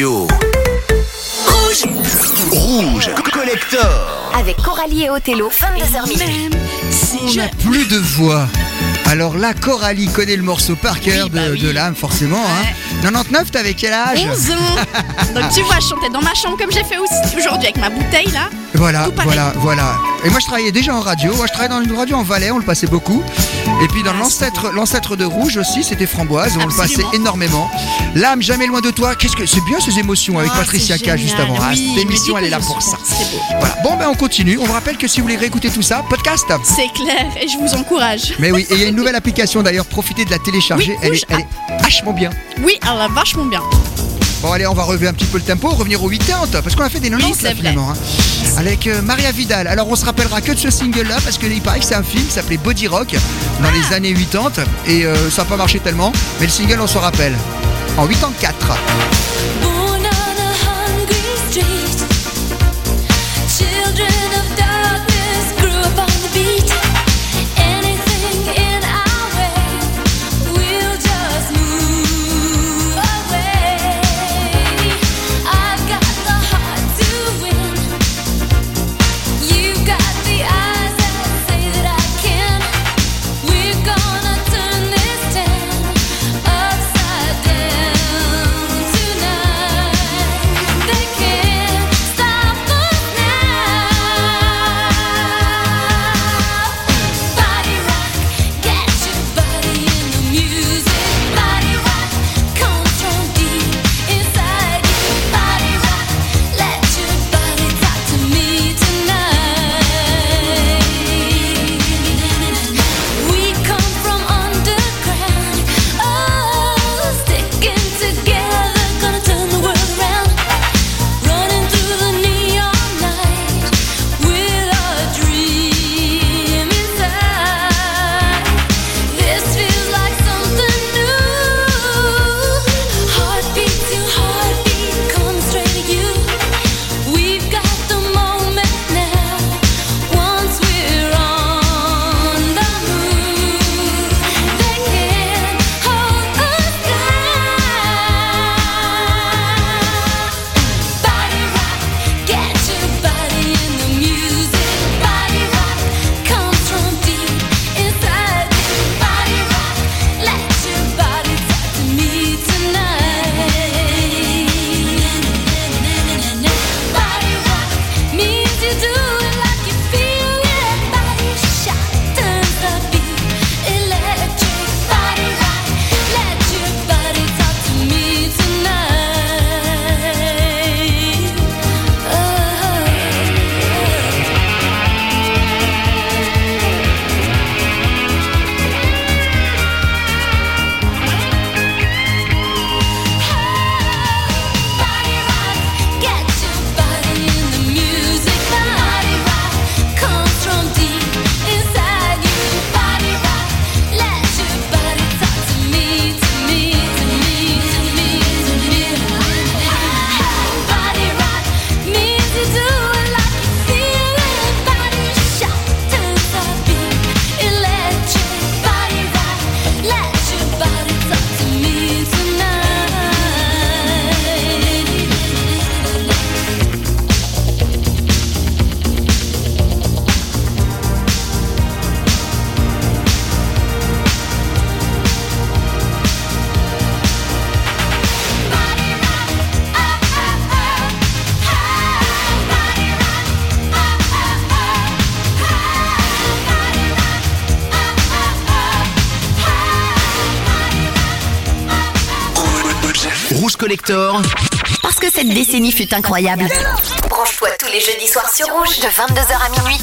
radio. Rouge. Rouge. Collector. Avec Coralie et Othello, 22h minuit. On n'a plus de voix. Alors là, Coralie connaît le morceau par cœur Oui, bah de, oui. de l'âme, forcément. Hein. 99, t'avais quel âge 11 ans Donc tu vois, je chantais dans ma chambre comme j'ai fait aussi aujourd'hui avec ma bouteille là. Voilà, voilà, voilà. Et moi, je travaillais déjà en radio. Moi, je travaillais dans une radio en Valais, on le passait beaucoup. Et puis dans Ah, l'ancêtre, l'ancêtre de Rouge aussi, c'était Framboise, on le passait énormément. L'âme jamais loin de toi. Qu'est-ce que c'est bien ces émotions avec Ah, Patricia K juste avant. Ah, Oui, cette émission, elle est là pour ça. contente, C'est beau. Voilà. Bon, ben on continue. On vous rappelle que si vous voulez réécouter tout ça, podcast. C'est clair et je vous encourage. Mais oui, et il y a une nouvelle application d'ailleurs. Profitez de la télécharger. Oui, elle, est, elle est vachement bien. Oui, elle va vachement bien. Bon allez, on va relever un petit peu le tempo, revenir aux 80 parce qu'on a fait des 90 Oui, là, finalement. hein. Avec euh, Maria Vidal. Alors on se rappellera que de ce single là parce qu'il paraît que c'est un film qui s'appelait Body Rock dans Ah. les années 80 et euh, ça n'a pas marché tellement, mais le single on se rappelle. En 84. Collector. Parce que cette décennie fut incroyable. Branche-toi tous les jeudis soirs sur Rouge de 22h à minuit.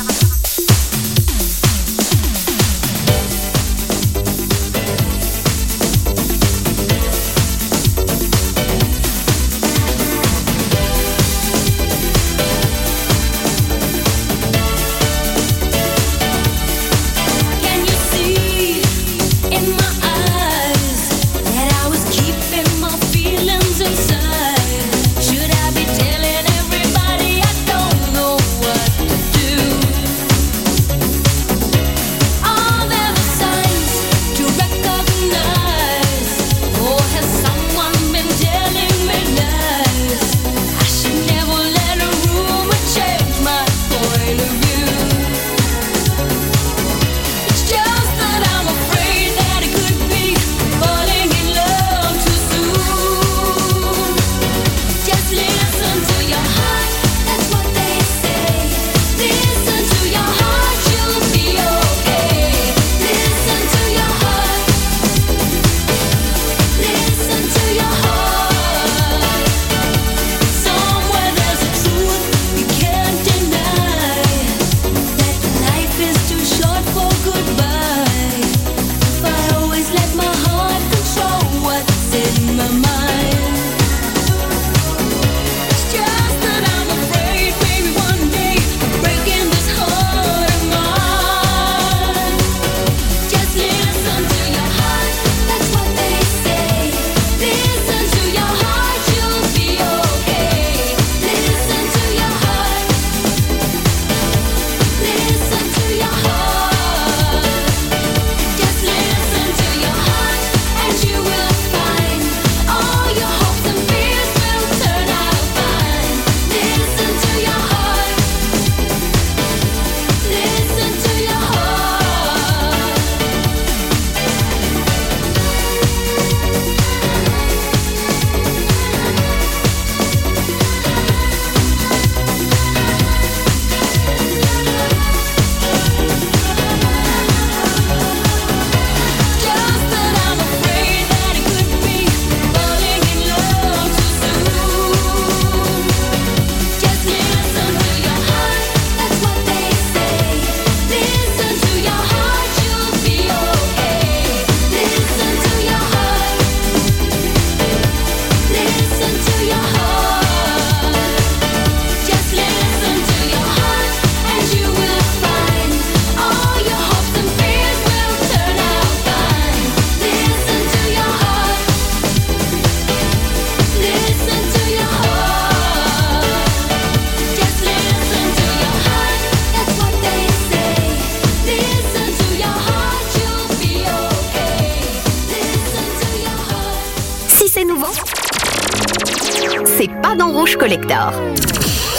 Rouge Collector.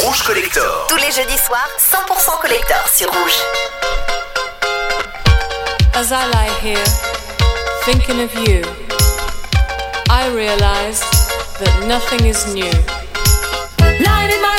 Rouge Collector. Tous les jeudis soirs, 100% collector sur Rouge. As I lie here, thinking of you, I realize that nothing is new. Lying in my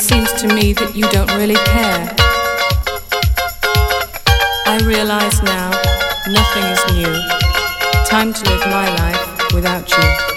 seems to me that you don't really care? I realize now nothing is new. Time to live my life without you.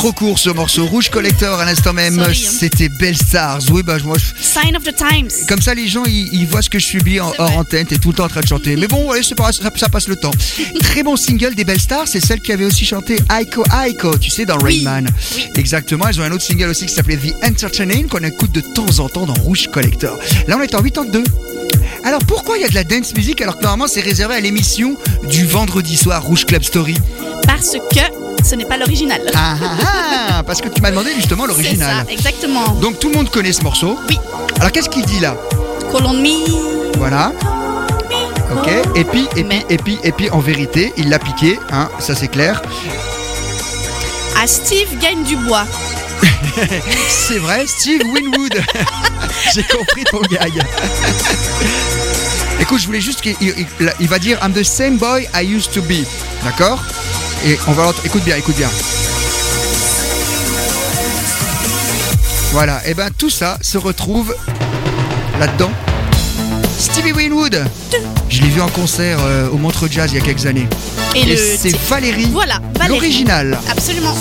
Trop court ce morceau Rouge Collector à l'instant même. Hein. C'était Belle Stars. Oui, bah moi, je- Sign of the times. comme ça les gens ils, ils voient ce que je subis en, hors antenne. T'es tout le temps en train de chanter. Mais bon, c'est pas, ça, ça passe le temps. Très bon single des Belles Stars. C'est celle qui avait aussi chanté Aiko Aiko, tu sais, dans Oui, Rain Man. oui. Exactement. Ils ont un autre single aussi qui s'appelait The Entertaining qu'on écoute de temps en temps dans Rouge Collector. Là, on est en 82. Alors pourquoi il y a de la dance music alors que normalement c'est réservé à l'émission du vendredi soir Rouge Club Story? Parce que ce n'est pas l'original. Ah ah ah Parce que tu m'as demandé justement C'est l'original. ça, exactement. Donc tout le monde connaît ce morceau. Oui. Alors qu'est-ce qu'il dit là? Me. Voilà. Ok. Et puis, et puis, Mais- et puis, et puis, en vérité, il l'a piqué, hein, ça c'est clair. À Steve gagne du bois. C'est vrai, Steve Winwood. J'ai compris ton gag. Écoute, je voulais juste qu'il il- il- il va dire I'm the same boy I used to be. D'accord? Et on va l'entendre. Écoute bien, écoute bien. Voilà, et ben tout ça se retrouve là-dedans. Stevie Winwood. Je l'ai vu en concert euh, au Montreux Jazz il y a quelques années. Et, c'est titre- Valérie, Voilà, Valérie. l'original. Absolument.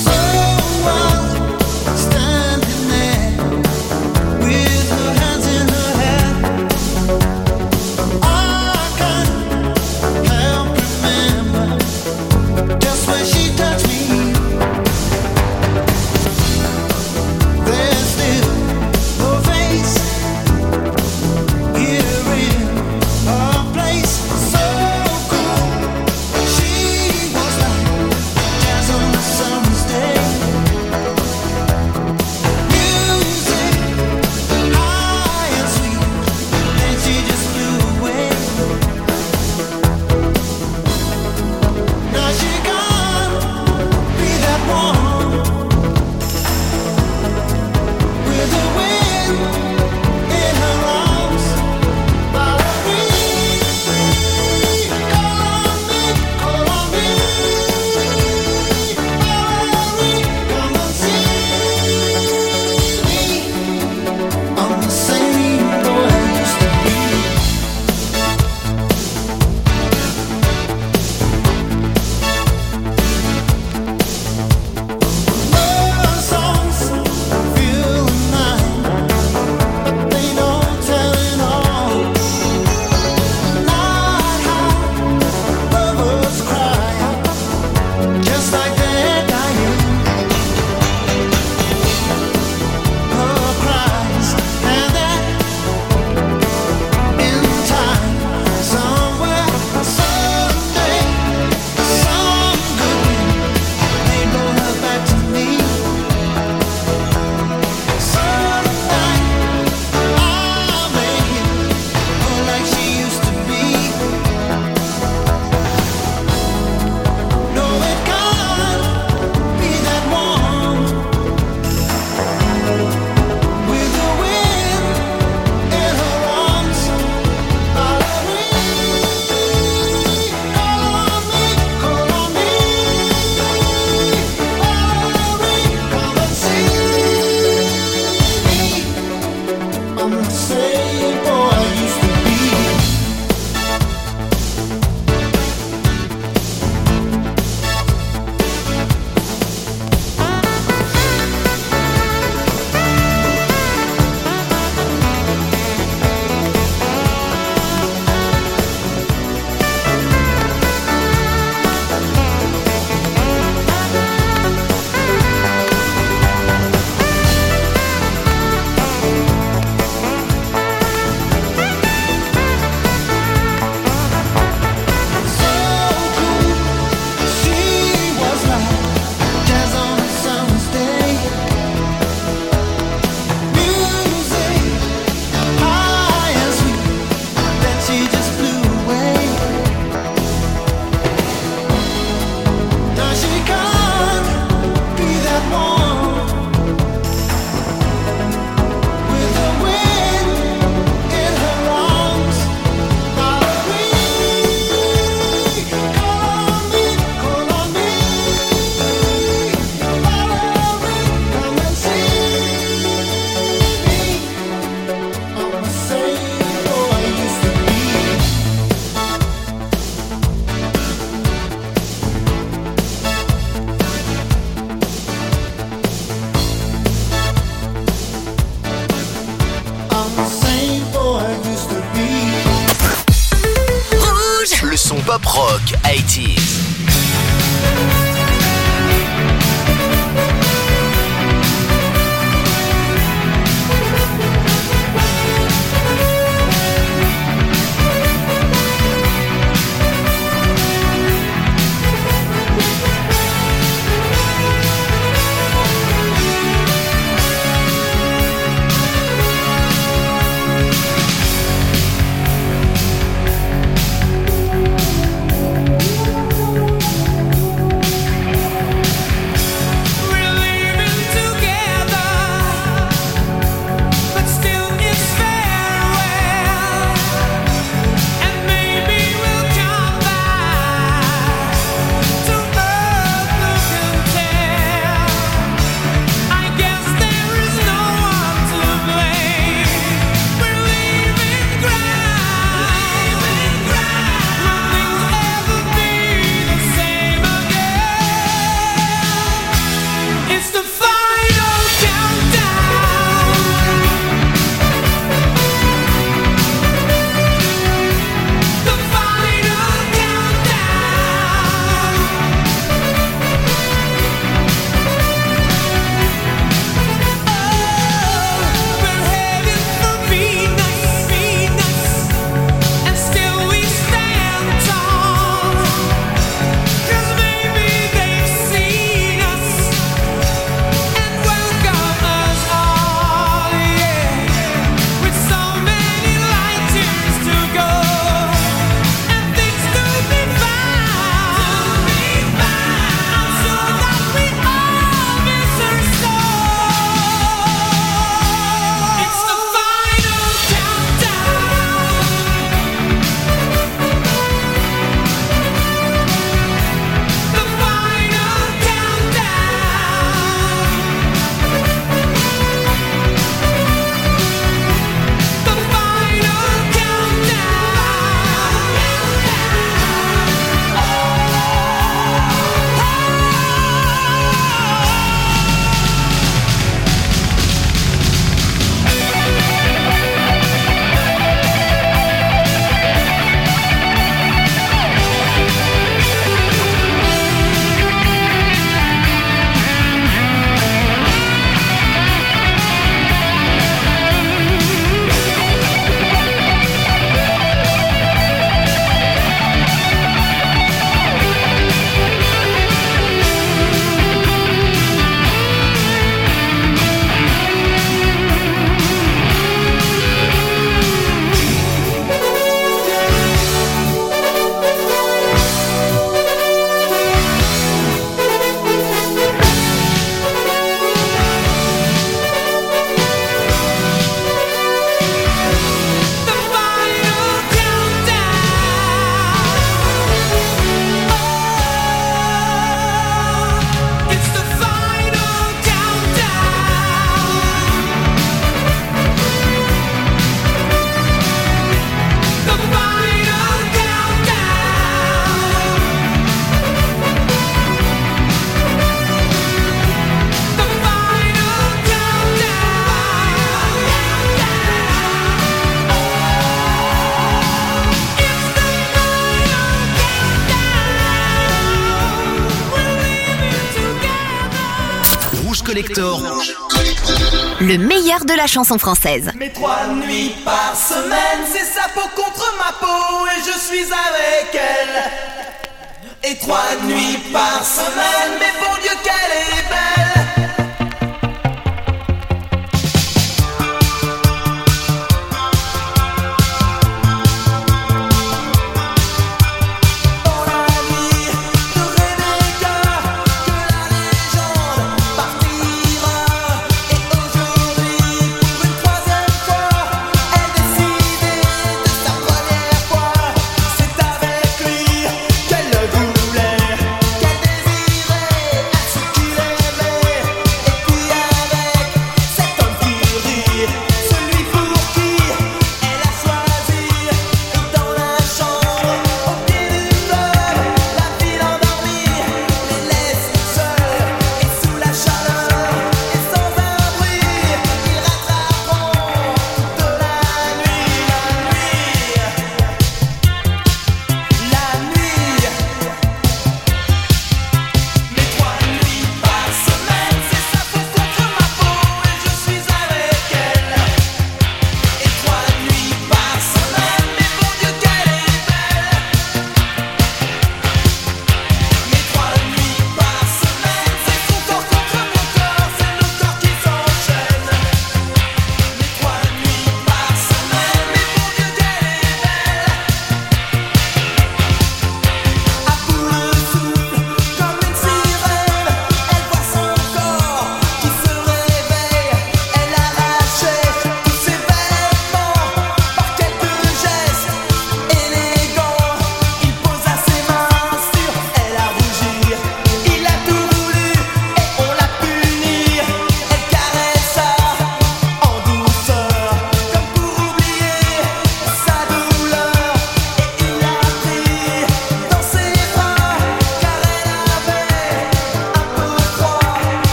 chanson française. Mes trois nuits par semaine, c'est sa peau contre ma peau et je suis avec elle. Et trois nuits par semaine, mais bon Dieu.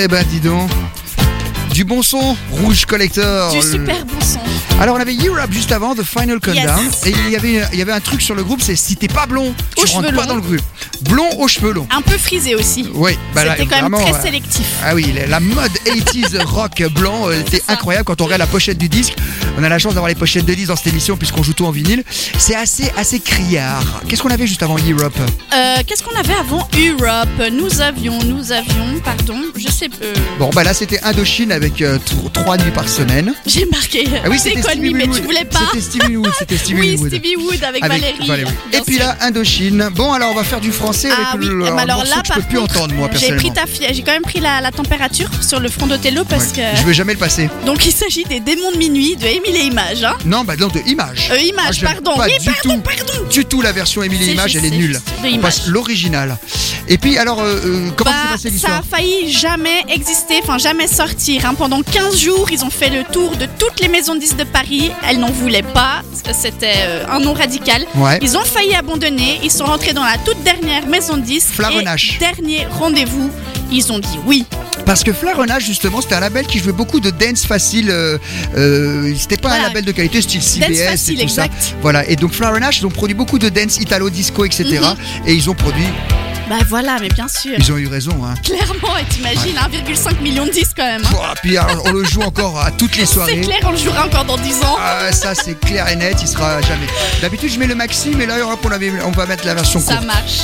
Eh ben dis donc. Du bon son, Rouge Collector. Du super bon son. Alors on avait Europe juste avant, The Final Countdown. Yes. Et il y, avait, il y avait un truc sur le groupe, c'est si t'es pas blond, tu Aux rentres cheveux pas dans le groupe. Blond aux cheveux longs. Un peu frisé aussi. Oui, bah C'était quand même très euh, sélectif. Ah oui, la, mode 80s rock blanc euh, était ça. incroyable quand on regarde la pochette du disque. On a la chance d'avoir les pochettes de disques dans cette émission puisqu'on joue tout en vinyle. C'est assez assez criard. Qu'est-ce qu'on avait juste avant Europe Euh, Qu'est-ce qu'on avait avant Europe? Nous avions, nous avions, pardon, je sais. euh, Bon bah là c'était Indochine avec euh, tr- trois nuits par semaine. J'ai marqué. Ah oui, c'est c'était Stevie mais tu voulais pas C'était Stevie Wood, c'était Stevie Oui, Wood. Stevie Wood avec, Avec Valérie. Et puis là, Indochine. Bon, alors on va faire du français Ah avec oui, le, alors morceau là, que je peux plus entendre moi J'ai personnellement. j'ai quand même pris la, la température sur le front d'Othello parce Ouais. que. Je vais jamais le passer. Donc il s'agit des démons de minuit de Et Images. Hein Non, bah non, de Image. Euh, Image, Moi, j'aime pardon. Pas Oui, du pardon, tout, pardon. du tout la version Émilie C'est Image, juste, elle est c'est nulle. juste de On Image. passe l'original. Et puis alors, euh, euh, comment Bah, s'est passée ça l'histoire a failli jamais exister, enfin jamais sortir. hein. Pendant 15 jours, ils ont fait le tour de toutes les maisons de disques de Paris. Elles n'en voulaient pas. C'était euh, un nom radical. Ouais. Ils ont failli abandonner. Ils sont rentrés dans la toute dernière maison de disques. Flarenache. Et dernier rendez-vous, ils ont dit oui. Parce que Flarenage, justement, c'était un label qui jouait beaucoup de dance facile. euh, euh, c'était pas un label de qualité style CBS facile, et tout ça. exact. Voilà. Et donc Flarenage, ils ont produit beaucoup de dance italo disco, etc. Mhm. Et ils ont produit. Bah voilà, mais bien sûr. Ils ont eu raison. Hein. Clairement, et t'imagines 1,5 million de disques quand même. hein. Pouah, Puis on le joue encore à toutes les C'est soirées. clair, on le jouera encore dans 10 ans. Ah, ça c'est clair et net, il sera jamais. D'habitude je mets le maxi, mais là on, va mettre la version Ça courte. marche.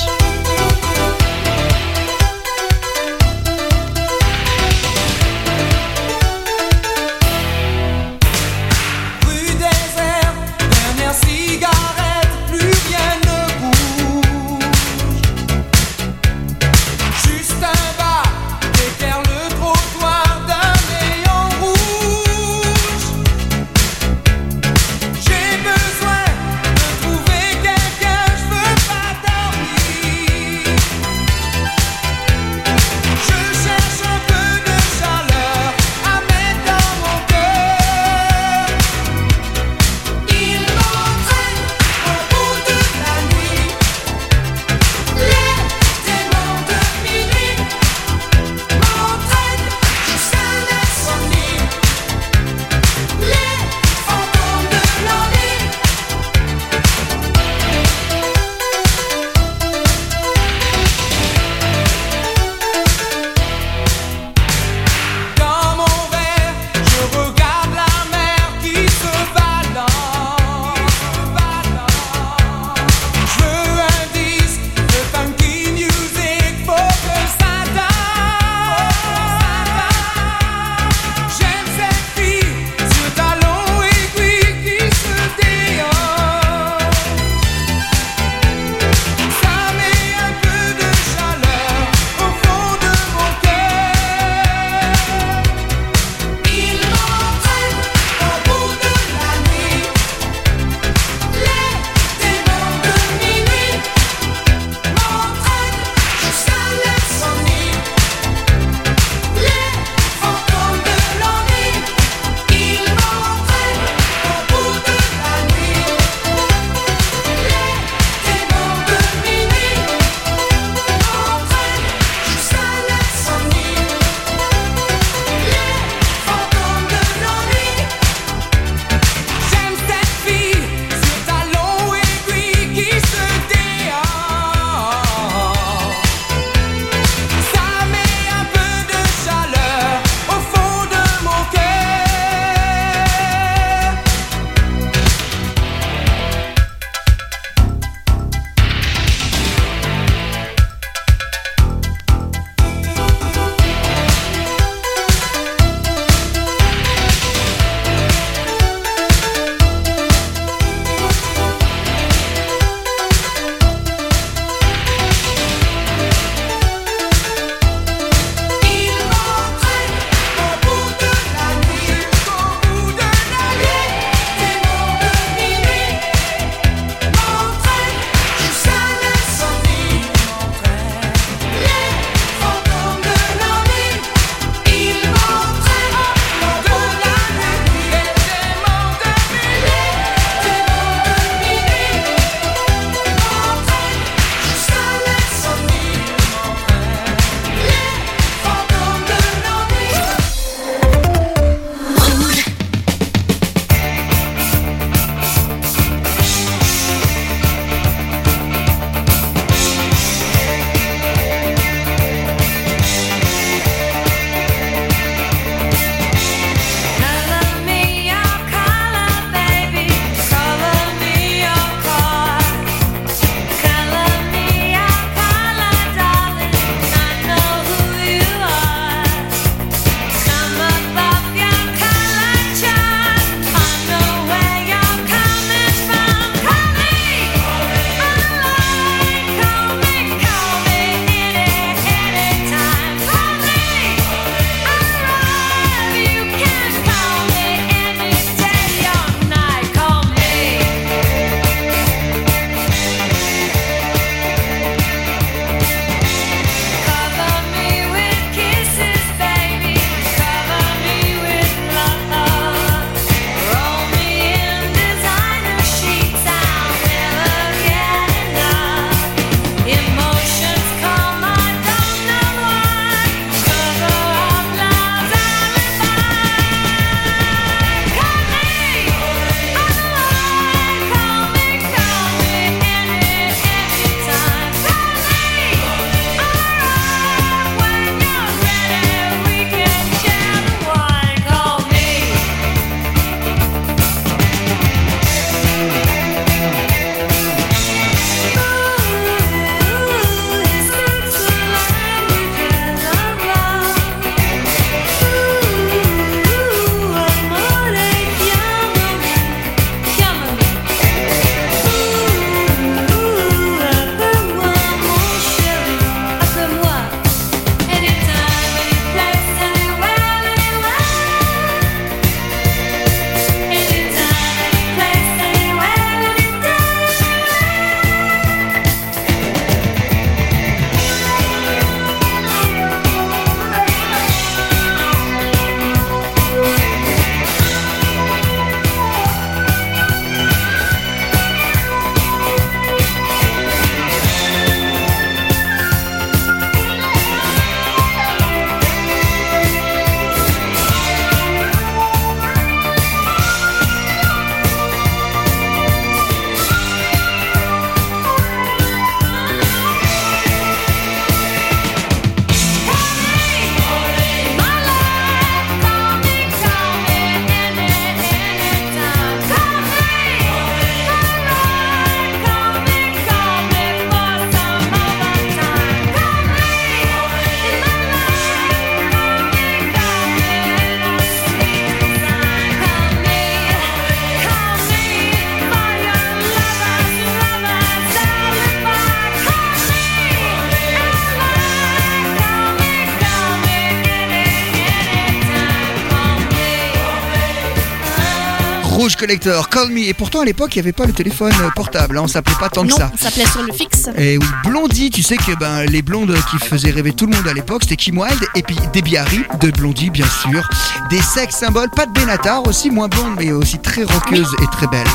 Collector, Call Me. Et pourtant, à l'époque, il n'y avait pas le téléphone euh, portable. hein, on s'appelait pas tant Non, que ça. on s'appelait sur le fixe. Et oui, Blondie, tu sais que ben, les blondes qui faisaient rêver tout le monde à l'époque, c'était Kim Wilde et puis Debbie Harry, de Blondie bien sûr. Des sex symboles, pas de Benatar, aussi moins blonde mais aussi très roqueuse et très belle.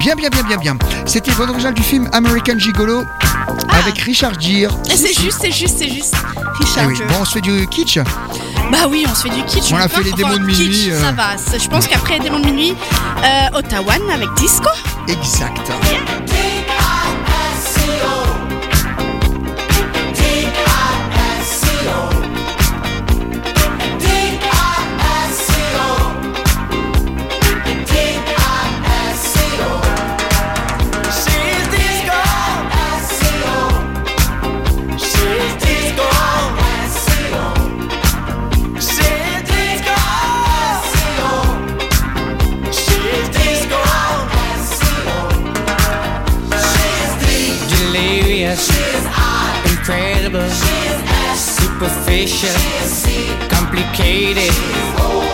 Bien, bien, bien, bien, bien. C'était le original du film American Gigolo avec Richard Gere. C'est juste, c'est juste, c'est juste. Eh Richard oui, bon, on se fait du kitsch. Bah oui, on se fait du kitsch. On a fait les démons de kitsch, minuit, euh. Ça va. c'est- Je pense qu'après les démons de minuit, euh, Ottawa avec Disco. Exact. Superficial, complicated.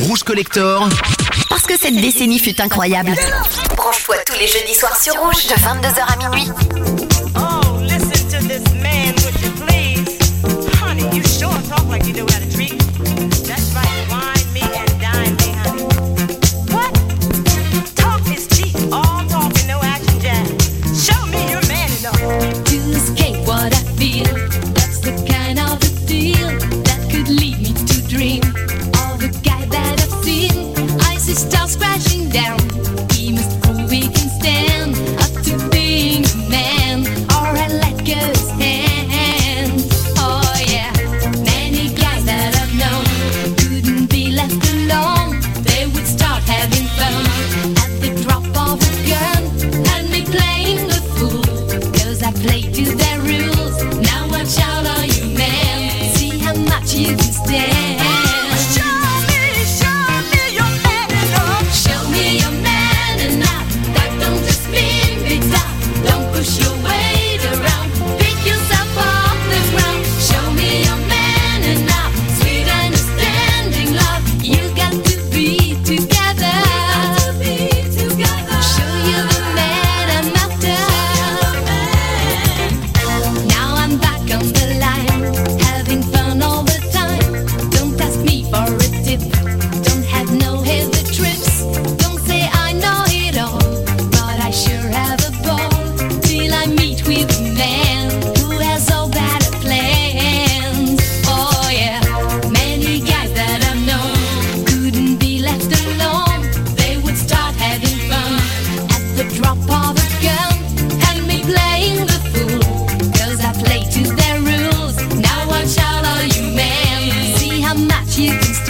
Rouge Collector. Parce que cette décennie fut incroyable. Branche-toi tous les jeudis soirs sur Rouge de 22h à minuit.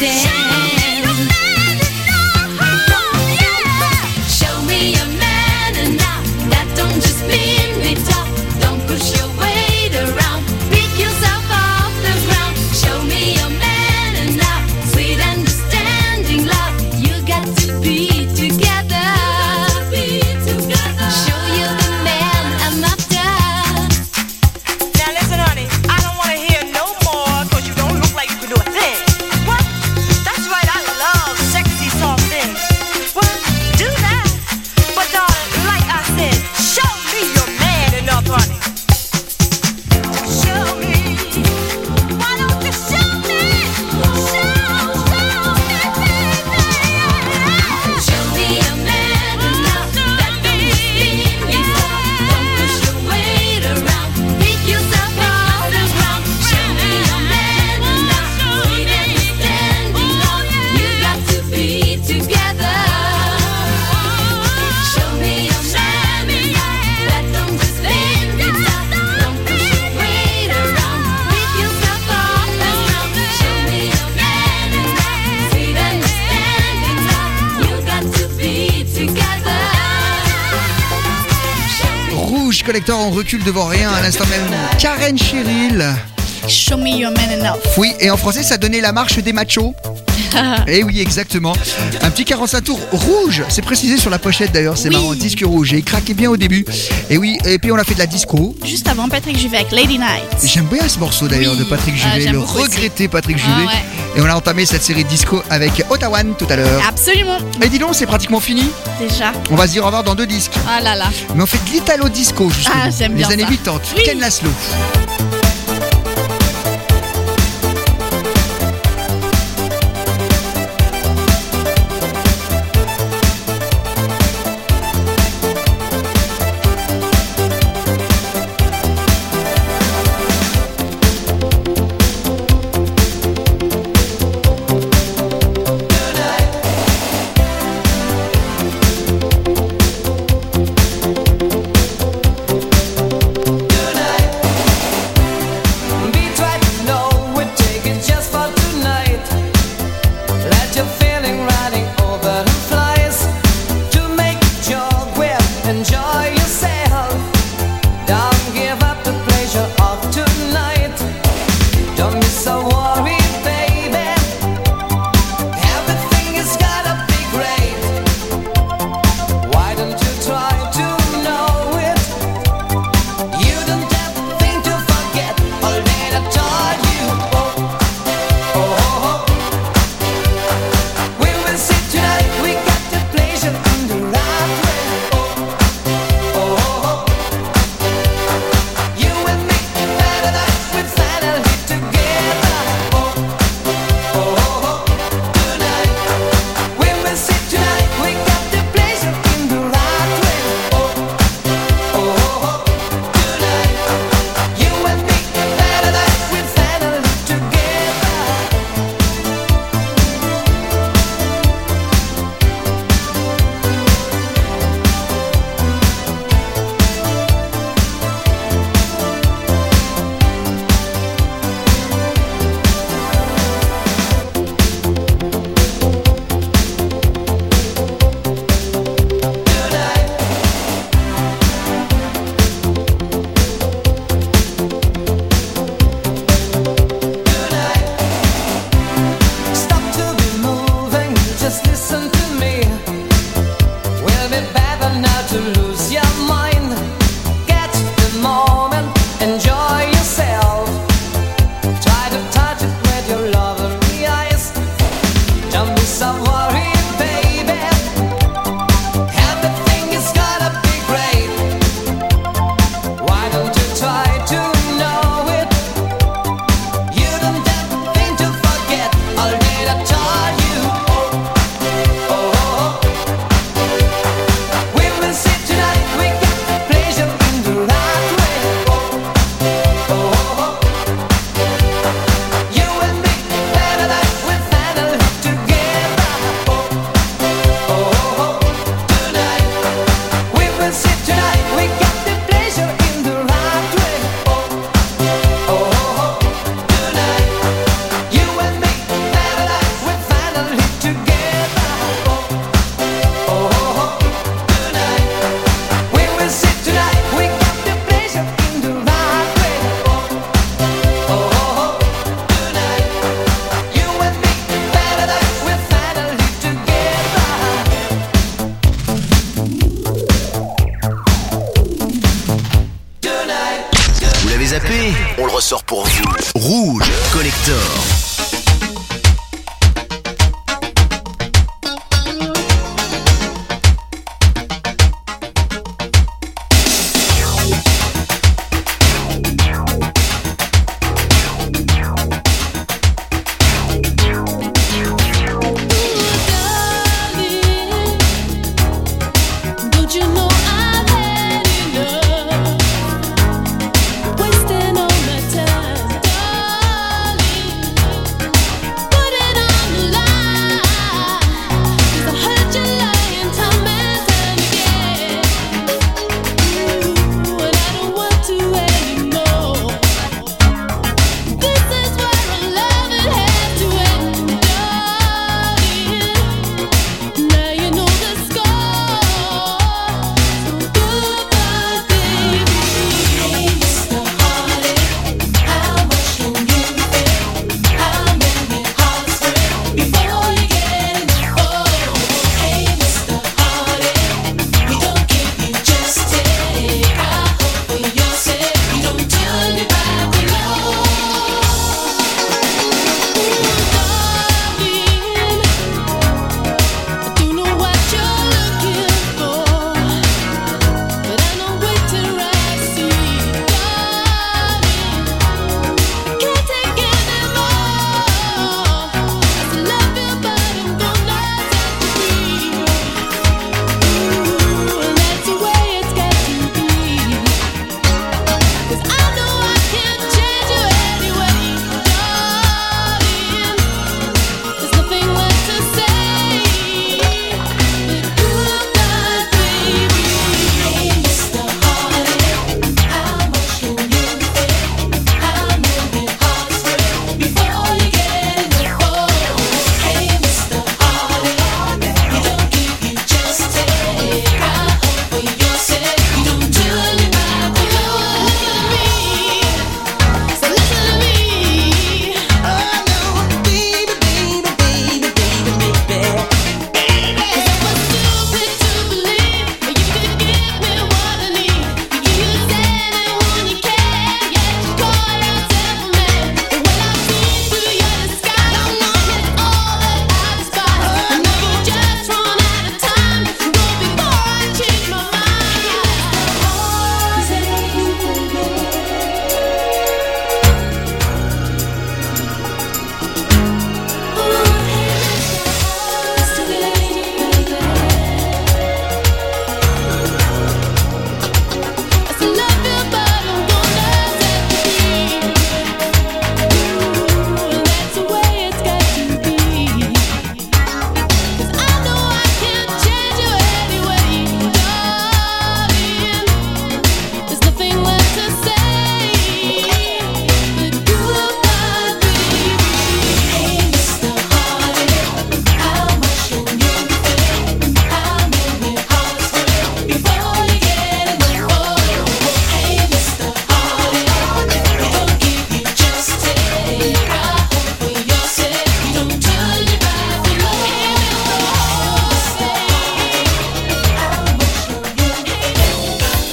Yeah. recule devant rien à l'instant même. Karen Cheryl. Show me your man enough. Oui, et en français, ça donnait la marche des machos. Et eh oui, exactement. Un petit 45 tours rouge, c'est précisé sur la pochette d'ailleurs, c'est marrant, disque rouge. Et il craquait bien au début. Et oui, et puis on a fait de la disco. Juste avant Patrick Juvet avec Lady Night. J'aime bien ce morceau d'ailleurs de Patrick ah, Juvet, le regretté. Patrick ah, Juvet. Et on a entamé cette série de disco avec Ottawa tout à l'heure. Absolument. Mais dis donc, c'est pratiquement fini. Déjà. On va se dire au revoir dans deux disques. Ah là là. Mais on fait de l'italo disco justement. Ah, j'aime bien. Les années 80. Ken Laszlo. On le ressort pour vous. Rouge Collector.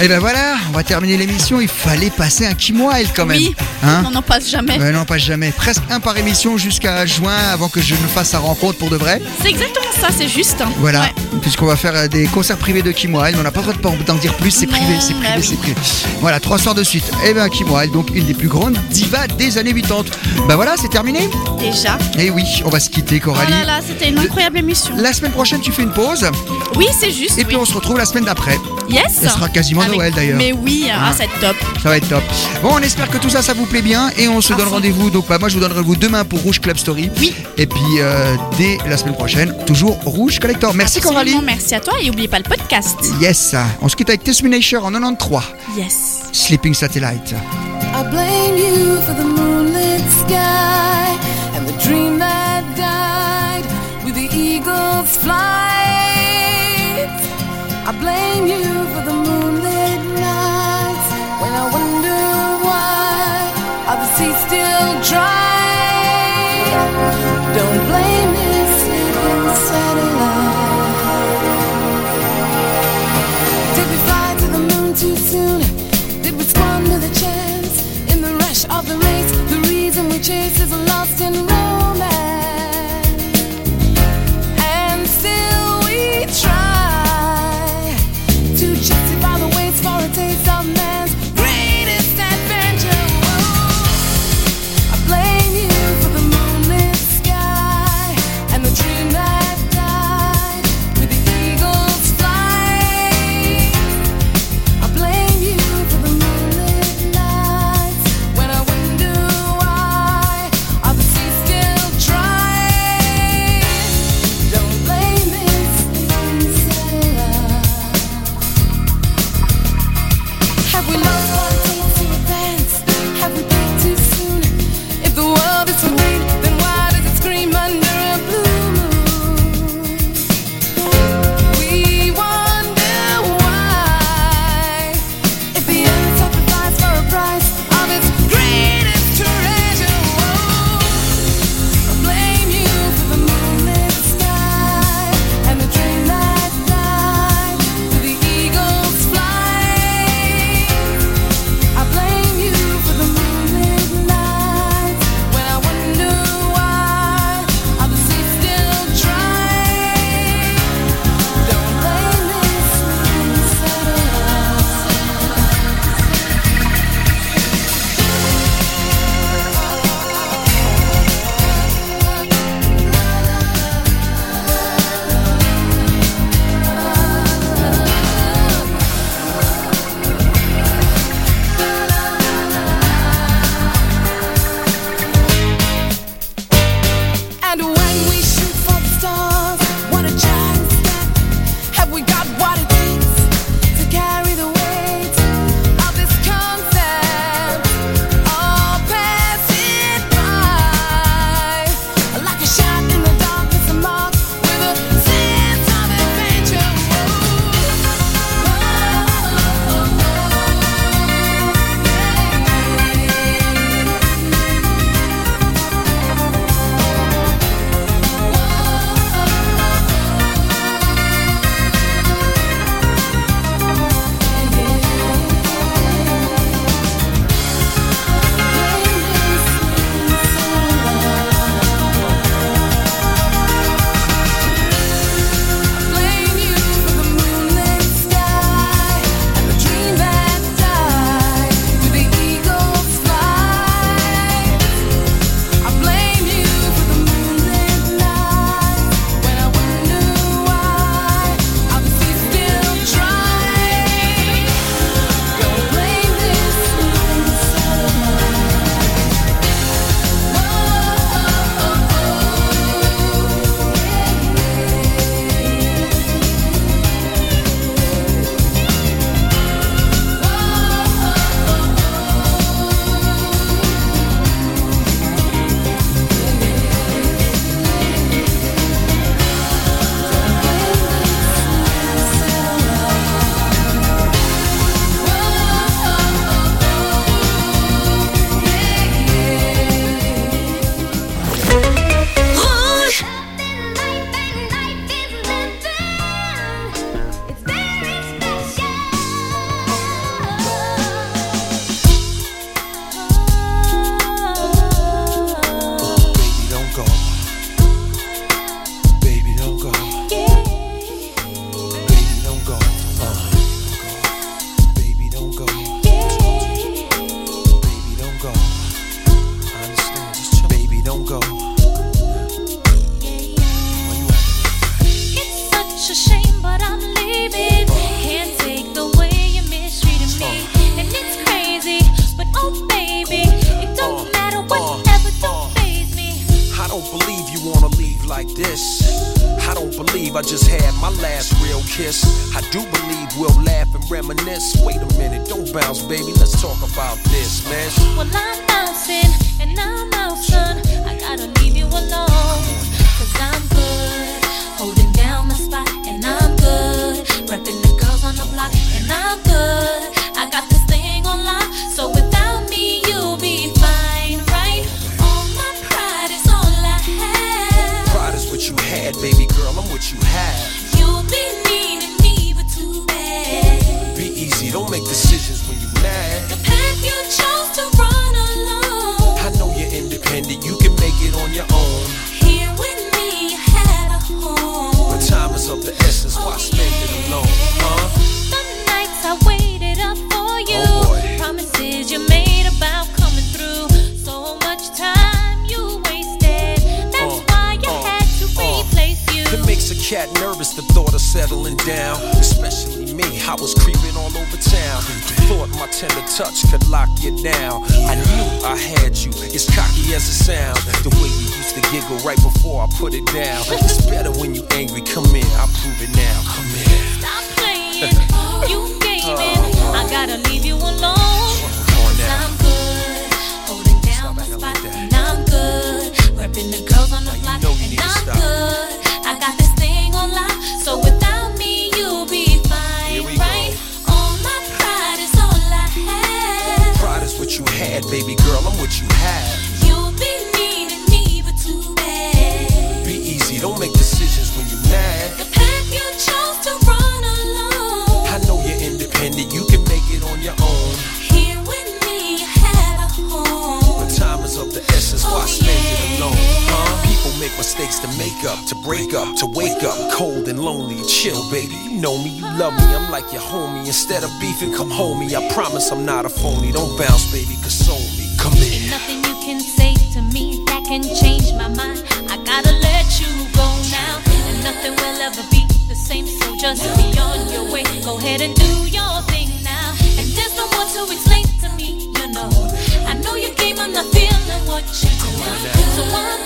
Et ben voilà, on va terminer l'émission. Il fallait passer un Kim Wilde quand même. Oui, Hein on n'en passe jamais. Ben non, pas jamais. Presque un par émission jusqu'à juin avant que je ne fasse sa rencontre pour de vrai. C'est exactement ça, c'est juste. hein. Voilà, Ouais. puisqu'on va faire euh, des concerts privés de Kim Wilde. On n'a pas le droit de d'en dire plus, c'est privé, c'est privé, bah oui. c'est privé. Voilà, trois soirs de suite. Et ben Kim Wilde, donc une des plus grandes divas des années 80. Ben voilà, c'est terminé. Déjà. Et oui, on va se quitter, Oh Coralie. là là, c'était une incroyable émission. La semaine prochaine, tu fais une pause. Oui, c'est juste. Et puis on se retrouve la semaine d'après. Yes. Ce sera quasiment Avec- Noël d'ailleurs. Mais oui, ah, ça va être top. Ça va être top. Bon, on espère que tout ça, ça vous plaît bien. Et on se À donne rendez-vous. Donc, bah, moi, je vous donne rendez-vous demain pour Rouge Club Story. Oui. Et puis, euh, dès la semaine prochaine, toujours Rouge Collector. Merci, Absolument, Coralie. Merci à toi et n'oubliez pas le podcast. Yes. On se quitte avec Tessminature en 93. Yes. Sleeping Satellite. I blame you for the moonlit sky and the dream that died with the eagle's flight. I blame you believe I just had my last real kiss. I do believe we'll laugh and reminisce. Wait a minute, don't bounce, baby. Let's talk about this, man. Well, I'm bouncing and I'm out, son. I gotta leave you alone. Cause I'm good, holding down my spot, and I'm good. Repping the girls on the block, and I'm good. Was creeping all over town. Thought my tender touch could lock you down. I knew I had you, as cocky as it sounds. The way you used to giggle right before I put it down. It's better when you angry. Come in, I'll prove it now. Come in. Stop playing, you gaming. Oh. I gotta leave you alone. Cause I'm good, holding down my spot, and I'm good. Repping the girls on the block, and I'm good. I got this baby girl. I'm what you have. You'll be needing me, but too bad. Be easy, don't make decisions when you're mad. The path you chose to run alone. I know you're independent, you can make it on your own. Mistakes to make up, to break up, to wake up, cold and lonely. Chill, baby. You know me, you love me. I'm like your homie. Instead of beefing, come home me. I promise I'm not a phony. Don't bounce, baby, console me. Come in. Nothing you can say to me that can change my mind. I gotta let you go now, and nothing will ever be the same. So just be on your way. Go ahead and do your thing now. And there's no more to explain to me, you know. I know you came, I'm not feeling what you do. So I'm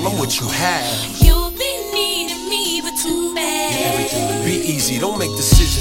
girl. I'm what you have. You'll be needing me, but too bad. Be easy, don't make decisions